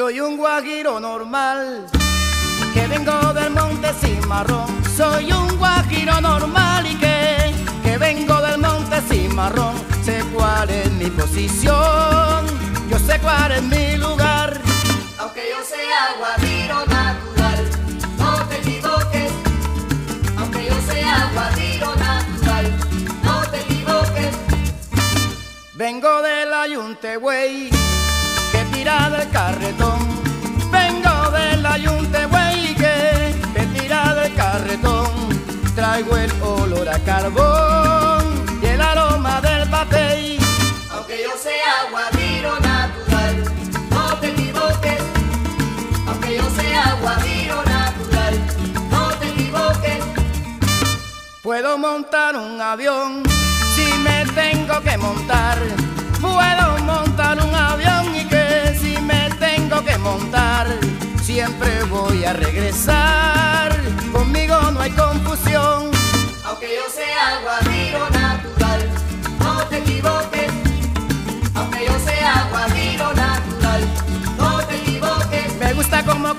Soy un guajiro normal, que vengo del monte Cimarrón. Soy un guajiro normal y que, que vengo del monte Cimarrón. Sé cuál es mi posición, yo sé cuál es mi lugar. Aunque yo sea guajiro natural, no te equivoques. Aunque yo sea guajiro natural, no te equivoques. Vengo del ayunte, güey tira del carretón. Vengo del ayunte, güey, que, tira del carretón. Traigo el olor a carbón y el aroma del batey. Aunque yo sea guajiro natural, no te equivoques. Aunque yo sea guajiro natural, no te equivoques. Puedo montar un avión si me tengo que montar. Puedo montar un avión que montar, siempre voy a regresar. Conmigo no hay confusión. Aunque yo sea guajiro natural, no te equivoques. Aunque yo sea guajiro natural, no te equivoques. Me gusta como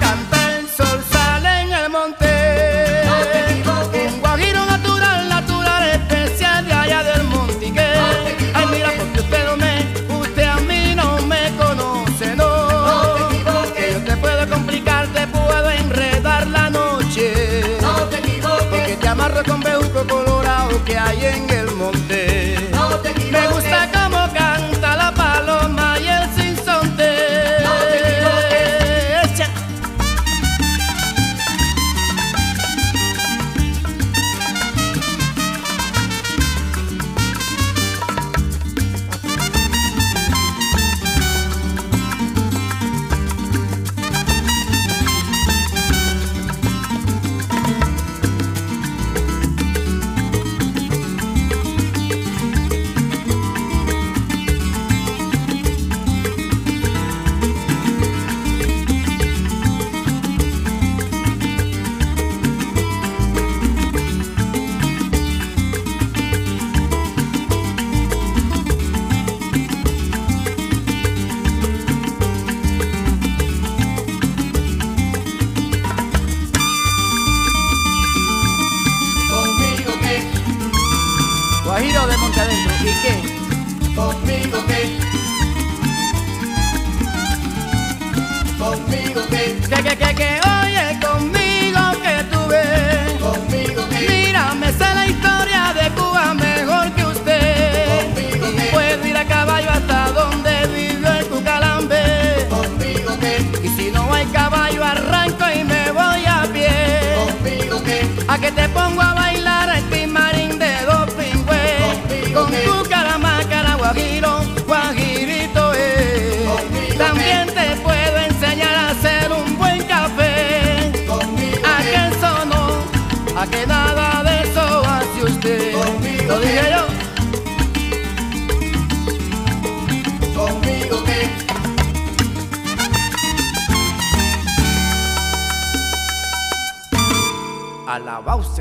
con bejuco colorado que hay en el monte. Guajiro de Montadentro. ¿Y qué? Conmigo qué. Conmigo qué. Que, que, que, que, oye, conmigo que tú ves. Conmigo qué. Mira, me sé la historia de Cuba mejor que usted. Conmigo qué. Puedo ir a caballo hasta donde vivió el Cucalambe. Conmigo qué. Y si no hay caballo, arranco y me voy a pie. Conmigo qué. A que te pongo a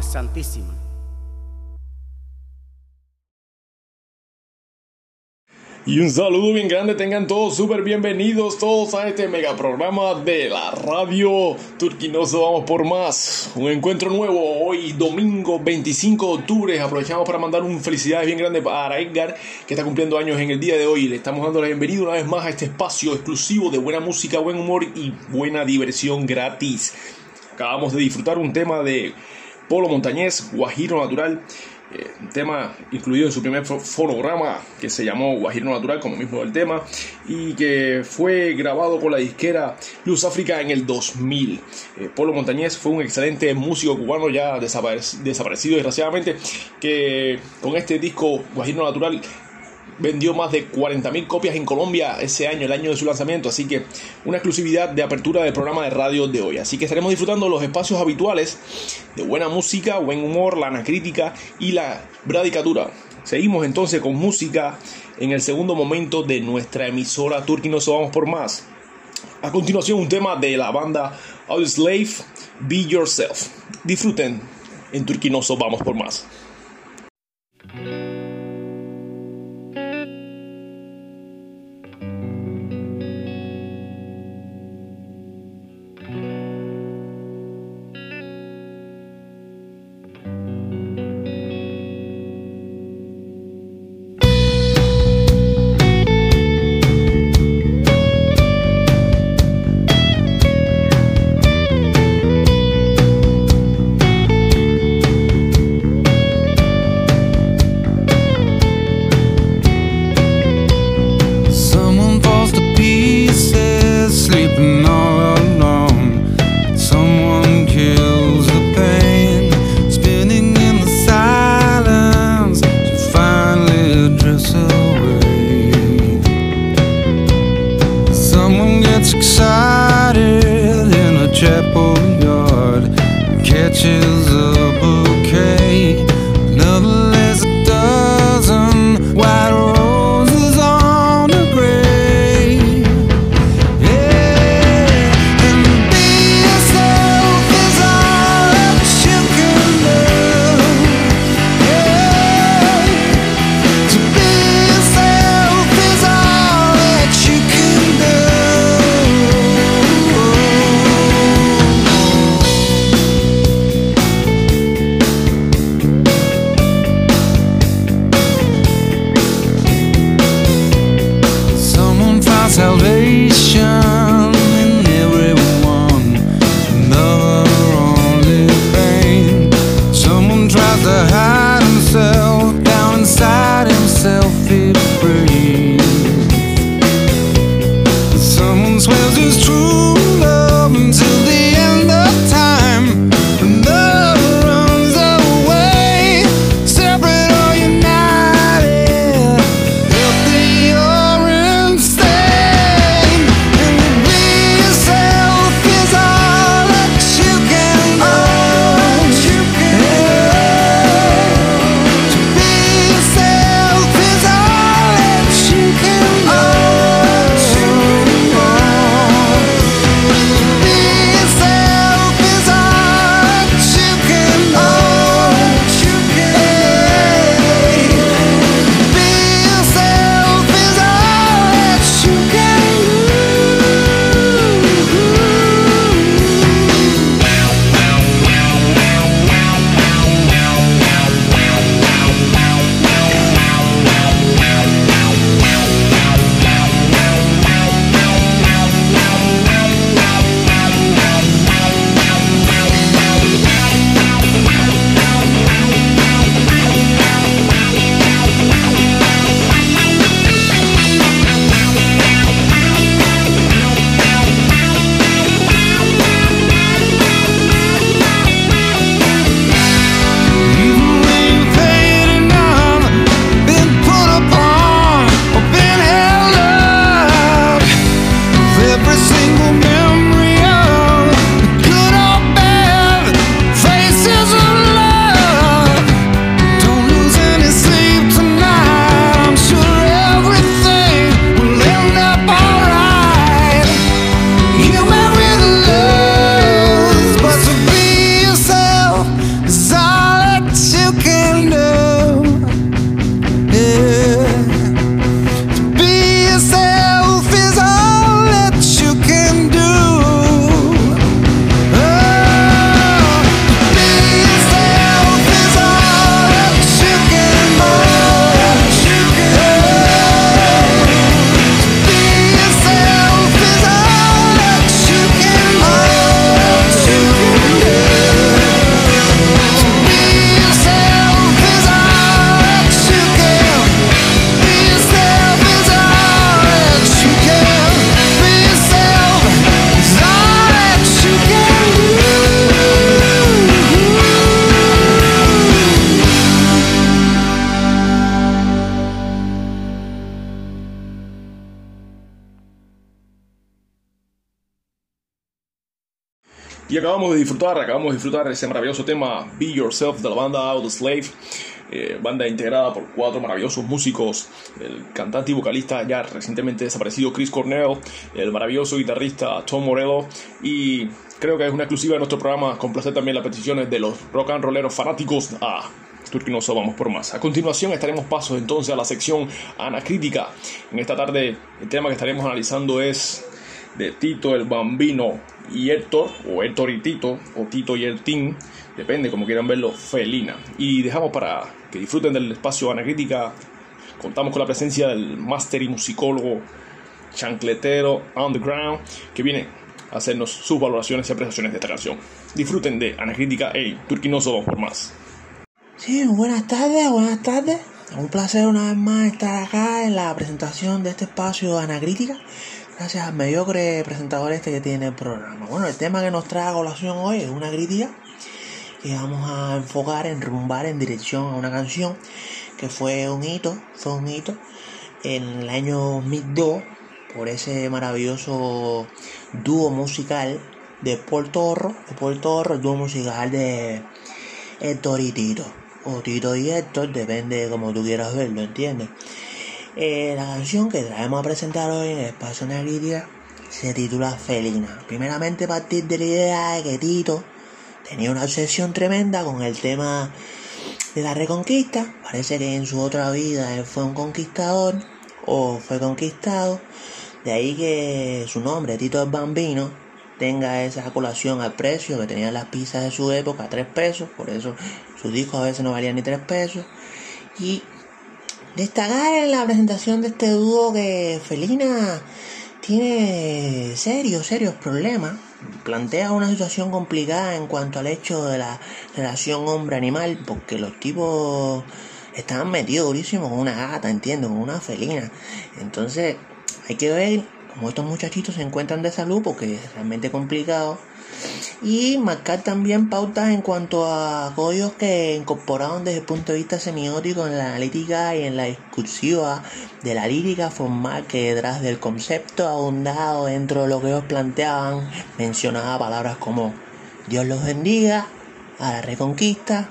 Santísima. Y un saludo bien grande, tengan todos súper bienvenidos todos a este mega programa de la radio Turquinoso Vamos por Más. Un encuentro nuevo hoy domingo 25 de octubre. Aprovechamos para mandar un felicidades bien grande para Edgar que está cumpliendo años en el día de hoy. Le estamos dando la bienvenida una vez más a este espacio exclusivo de buena música, buen humor y buena diversión gratis. Acabamos de disfrutar un tema de Polo Montañés, Guajiro Natural, eh, un tema incluido en su primer fonograma que se llamó Guajiro Natural, como mismo del tema, y que fue grabado con la disquera Luz África en el 2000. Eh, Polo Montañés fue un excelente músico cubano ya desaparecido desgraciadamente, que con este disco Guajiro Natural vendió más de 40.000 copias en Colombia ese año, el año de su lanzamiento, así que una exclusividad de apertura del programa de radio de hoy. Así que estaremos disfrutando los espacios habituales de buena música, buen humor, la anacrítica y la bradicatura. Seguimos entonces con música en el segundo momento de nuestra emisora Turquinoso Vamos por Más. A continuación un tema de la banda Slave, Be Yourself. Disfruten en Turquinoso Vamos por Más. Y acabamos de disfrutar, acabamos de disfrutar ese maravilloso tema Be Yourself de la banda Out the Slave. Eh, banda integrada por cuatro maravillosos músicos, el cantante y vocalista ya recientemente desaparecido Chris Cornell, el maravilloso guitarrista Tom Morello y creo que es una exclusiva de nuestro programa complacer también las peticiones de los rock and rolleros fanáticos a Turquinoso vamos por más. A continuación estaremos pasos entonces a la sección Anacrítica. En esta tarde el tema que estaremos analizando es de Tito el Bambino y Héctor, o Héctor y Tito, o Tito y el Team, depende como quieran verlo, Felina. Y dejamos para que disfruten del espacio Anacrítica, contamos con la presencia del máster y musicólogo chancletero Underground, que viene a hacernos sus valoraciones y apreciaciones de esta canción. Disfruten de Anacrítica, hey, Turquinoso vamos por más. Sí, buenas tardes, buenas tardes. Un placer una vez más estar acá en la presentación de este espacio Anacrítica. Gracias al mediocre presentador este que tiene el programa. Bueno, el tema que nos trae a colación hoy es una crítica que vamos a enfocar, en rumbar en dirección a una canción que fue un hito, fue un hito en el año 2002 por ese maravilloso dúo musical de Paul Torro, de el dúo musical de Héctor y Tito o Tito y Héctor, depende de como tú quieras verlo, ¿entiendes? Eh, la canción que traemos a presentar hoy en el Espacio Crítica se titula Felina. Primeramente partir de la idea de que Tito tenía una obsesión tremenda con el tema de la reconquista. Parece que en su otra vida él fue un conquistador o fue conquistado. De ahí que su nombre, Tito el Bambino, tenga esa colación al precio que tenían las pizzas de su época, 3 pesos. Por eso sus discos a veces no valían ni 3 pesos. Y destacar en la presentación de este dúo que Felina tiene serios, serios problemas. Plantea una situación complicada en cuanto al hecho de la relación hombre-animal, porque los tipos estaban metidos durísimos con una gata, entiendo, con una felina. Entonces, hay que ver cómo estos muchachitos se encuentran de salud, porque es realmente complicado y marcar también pautas en cuanto a códigos que incorporaron desde el punto de vista semiótico en la analítica y en la discursiva de la lírica formal que detrás del concepto abundado dentro de lo que ellos planteaban mencionaba palabras como Dios los bendiga, a la reconquista,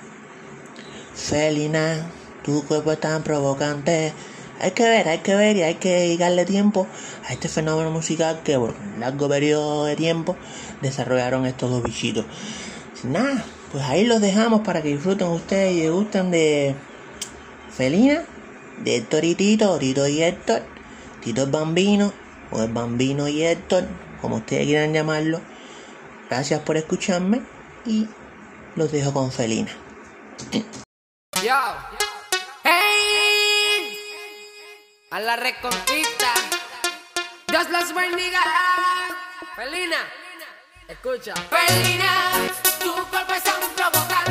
Felina, tu cuerpo es tan provocante, hay que ver, hay que ver y hay que dedicarle tiempo a este fenómeno musical que por un largo periodo de tiempo desarrollaron estos dos bichitos. Sin nada, pues ahí los dejamos para que disfruten ustedes y gusten de Felina, de Héctor y Tito, Tito y Héctor, Tito el Bambino, o el Bambino y Héctor, como ustedes quieran llamarlo. Gracias por escucharme y los dejo con Felina. A la reconquista. Dios los bendiga. Felina, escucha. Felina, tu cuerpo es tan provocante.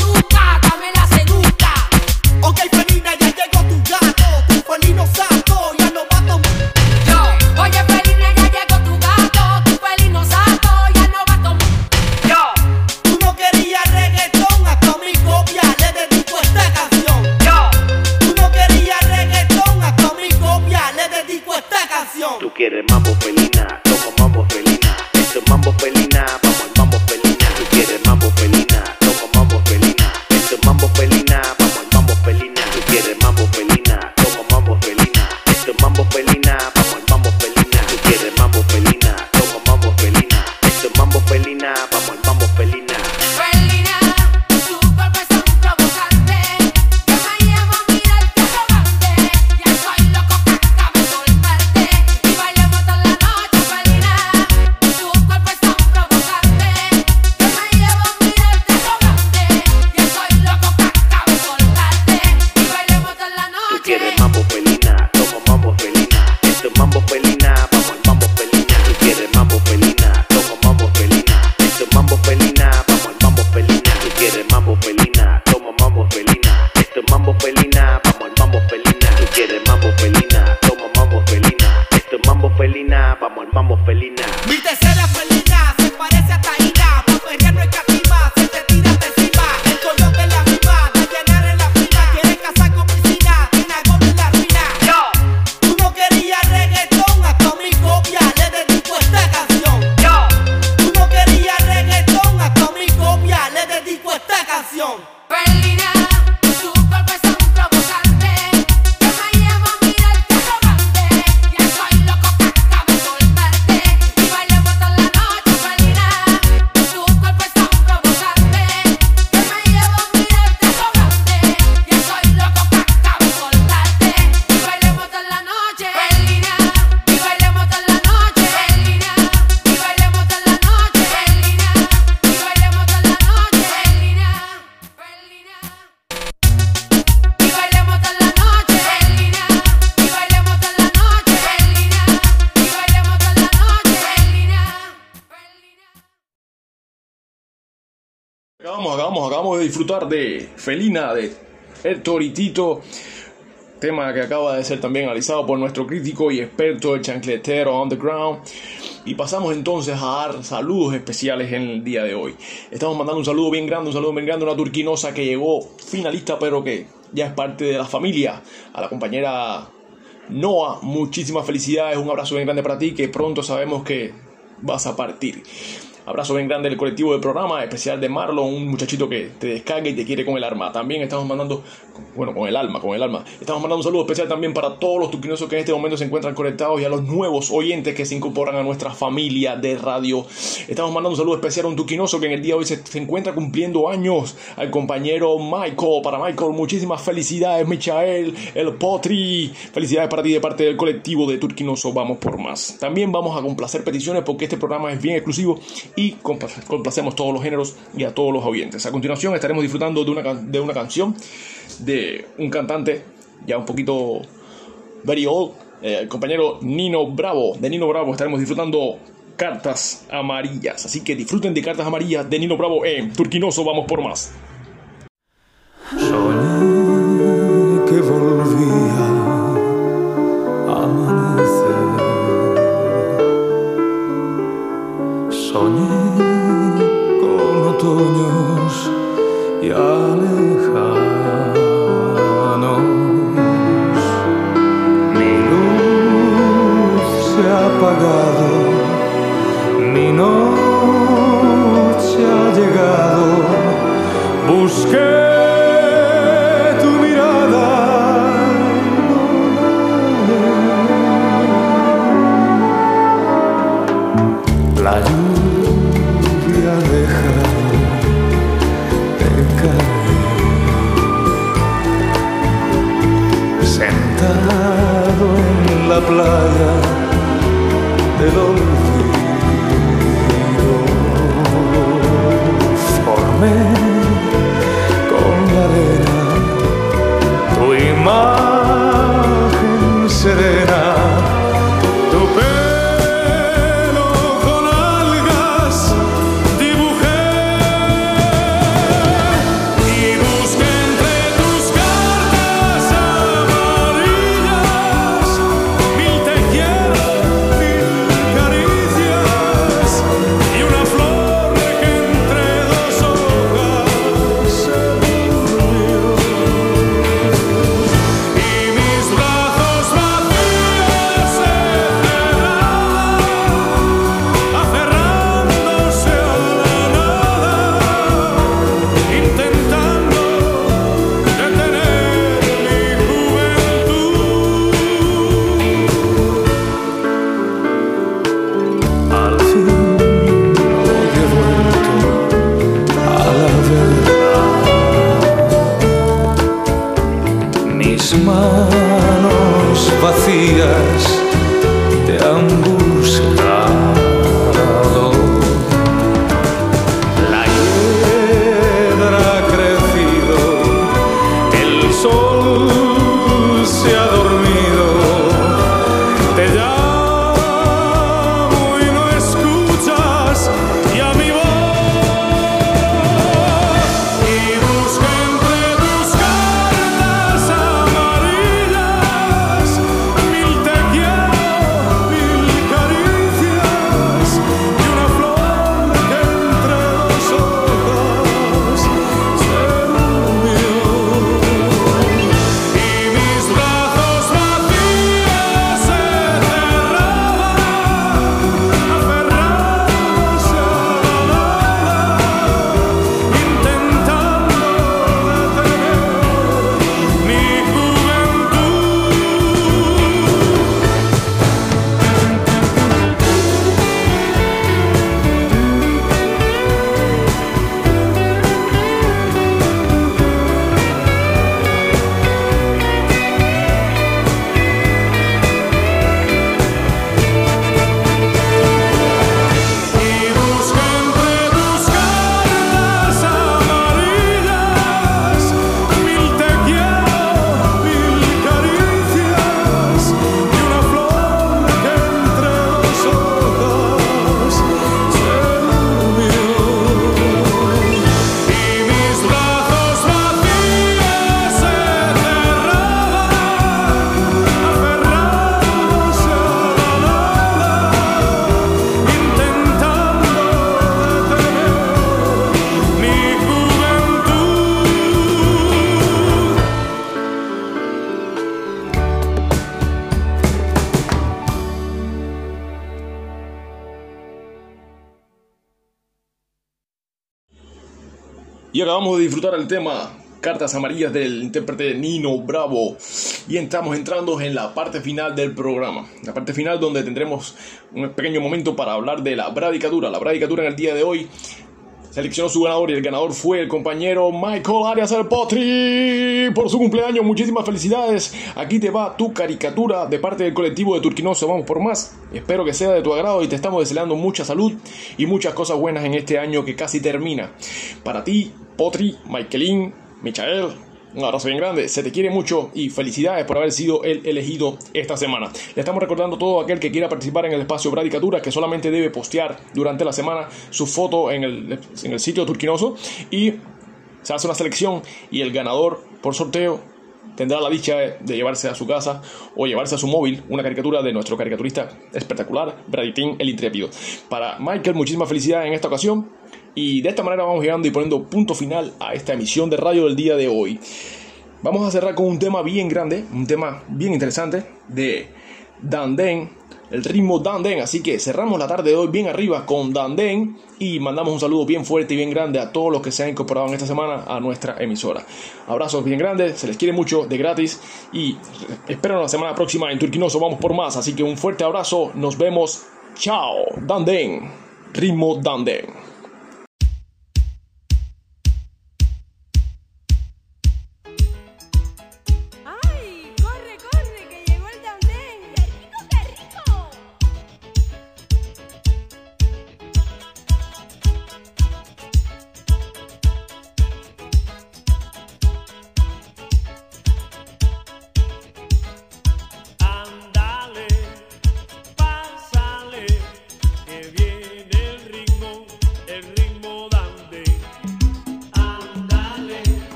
all. Disfrutar de Felina de El Toritito, tema que acaba de ser también analizado por nuestro crítico y experto, el chancletero underground. Y pasamos entonces a dar saludos especiales en el día de hoy. Estamos mandando un saludo bien grande, un saludo bien grande a una turquinosa que llegó finalista, pero que ya es parte de la familia, a la compañera Noah. Muchísimas felicidades, un abrazo bien grande para ti, que pronto sabemos que vas a partir. Abrazo bien grande del colectivo del programa, especial de Marlon, un muchachito que te descarga y te quiere con el arma. También estamos mandando, bueno, con el alma, con el alma. Estamos mandando un saludo especial también para todos los turquinosos que en este momento se encuentran conectados y a los nuevos oyentes que se incorporan a nuestra familia de radio. Estamos mandando un saludo especial a un turquinoso que en el día de hoy se, se encuentra cumpliendo años, al compañero Michael. Para Michael, muchísimas felicidades, Michael, el Potri. Felicidades para ti de parte del colectivo de Turquinoso. Vamos por más. También vamos a complacer peticiones porque este programa es bien exclusivo y compla- complacemos todos los géneros y a todos los oyentes. A continuación estaremos disfrutando de una, de una canción de un cantante ya un poquito very old, eh, el compañero Nino Bravo. De Nino Bravo estaremos disfrutando Cartas Amarillas. Así que disfruten de Cartas Amarillas de Nino Bravo en Turquinoso. Vamos por más. Soñé que volvía se con la arena tu imagen acabamos de disfrutar el tema Cartas Amarillas del intérprete Nino Bravo. Y estamos entrando en la parte final del programa. La parte final donde tendremos un pequeño momento para hablar de la bradicatura. La bradicatura en el día de hoy seleccionó su ganador y el ganador fue el compañero Michael Arias El Potri por su cumpleaños. Muchísimas felicidades. Aquí te va tu caricatura de parte del colectivo de Turquinoso. Vamos por más. Espero que sea de tu agrado y te estamos deseando mucha salud y muchas cosas buenas en este año que casi termina. Para ti, Potri, Michaelín, Michael, un abrazo bien grande, se te quiere mucho y felicidades por haber sido el elegido esta semana. Le estamos recordando a todo aquel que quiera participar en el espacio Bradicatura que solamente debe postear durante la semana su foto en el, en el sitio Turquinoso y se hace una selección y el ganador por sorteo tendrá la dicha de llevarse a su casa o llevarse a su móvil una caricatura de nuestro caricaturista espectacular, Braditín el Intrépido. Para Michael, muchísimas felicidades en esta ocasión. Y de esta manera vamos llegando y poniendo punto final a esta emisión de radio del día de hoy. Vamos a cerrar con un tema bien grande, un tema bien interesante de Danden, el ritmo Danden. Así que cerramos la tarde de hoy bien arriba con Danden y mandamos un saludo bien fuerte y bien grande a todos los que se han incorporado en esta semana a nuestra emisora. Abrazos bien grandes, se les quiere mucho, de gratis y espero la semana próxima en Turquinoso vamos por más. Así que un fuerte abrazo, nos vemos, chao, Danden, ritmo Danden.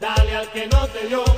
Dale al que no te dio.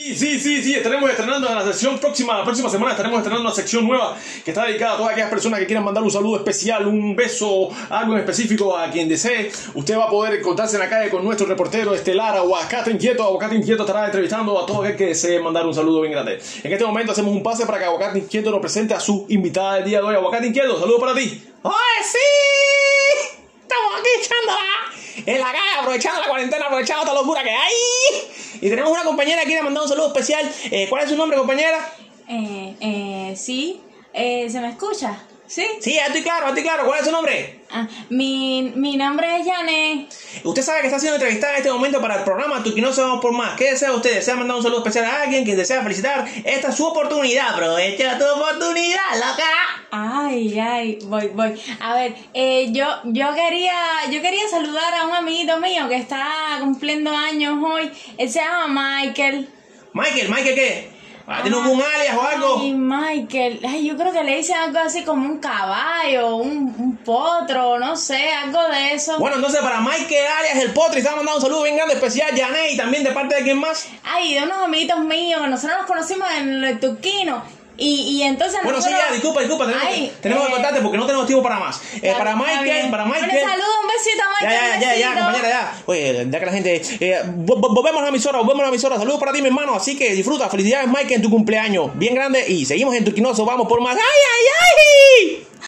Y sí, sí, sí, estaremos estrenando en la sección próxima, la próxima semana estaremos estrenando una sección nueva que está dedicada a todas aquellas personas que quieran mandar un saludo especial, un beso, algo en específico a quien desee. Usted va a poder encontrarse en la calle con nuestro reportero estelar, Aguacate Inquieto. Aguacate Inquieto estará entrevistando a todo aquel que desee mandar un saludo bien grande. En este momento hacemos un pase para que Aguacate Inquieto nos presente a su invitada del día de hoy. Aguacate Inquieto, saludo para ti. ¡Oye, sí! Estamos aquí echándola en la calle, aprovechando la cuarentena, aprovechando esta locura que hay. Y tenemos una compañera que quiere mandar un saludo especial. Eh, ¿Cuál es su nombre, compañera? Eh, eh, sí. Eh, ¿Se me escucha? ¿Sí? Sí, ya estoy claro, ya estoy claro. ¿Cuál es su nombre? Ah, mi, mi nombre es Janet. Usted sabe que está siendo entrevistada en este momento para el programa Turquinoso Vamos por Más. ¿Qué desea usted? ¿Desea mandar un saludo especial a alguien que desea felicitar? Esta es su oportunidad, aprovecha tu oportunidad, loca. Ay, ay, voy, voy. A ver, eh, yo, yo quería, yo quería saludar a un amiguito mío que está cumpliendo años hoy. Él se llama Michael. Michael, Michael, ¿qué? Ah, ¿Tiene algún alias o algo? Ay, Michael. Ay, yo creo que le dicen algo así como un caballo, un, un potro, no sé, algo de eso. Bueno, entonces para Michael alias el Potri, está mandando un saludo bien grande especial, Janet, y también de parte de quién más. Ay, de unos amiguitos míos nosotros nos conocimos en el Turquino. Y, y entonces Bueno, sí, ya, disculpa, disculpa, tenemos, Ay, tenemos que eh, cortarte porque no tenemos tiempo para más. Eh, para Michael, para Michael. saludo, un besito a Ya, Michael. ya, un ya, ya, compañera, ya. Oye, ya que la gente. Eh, vo- vo- volvemos a la emisora, volvemos a la emisora. Saludos para ti, mi hermano. Así que disfruta. Felicidades, Mike, en tu cumpleaños. Bien grande. Y seguimos en Turquinoso. Vamos por más. ¡Ay, ay, ay!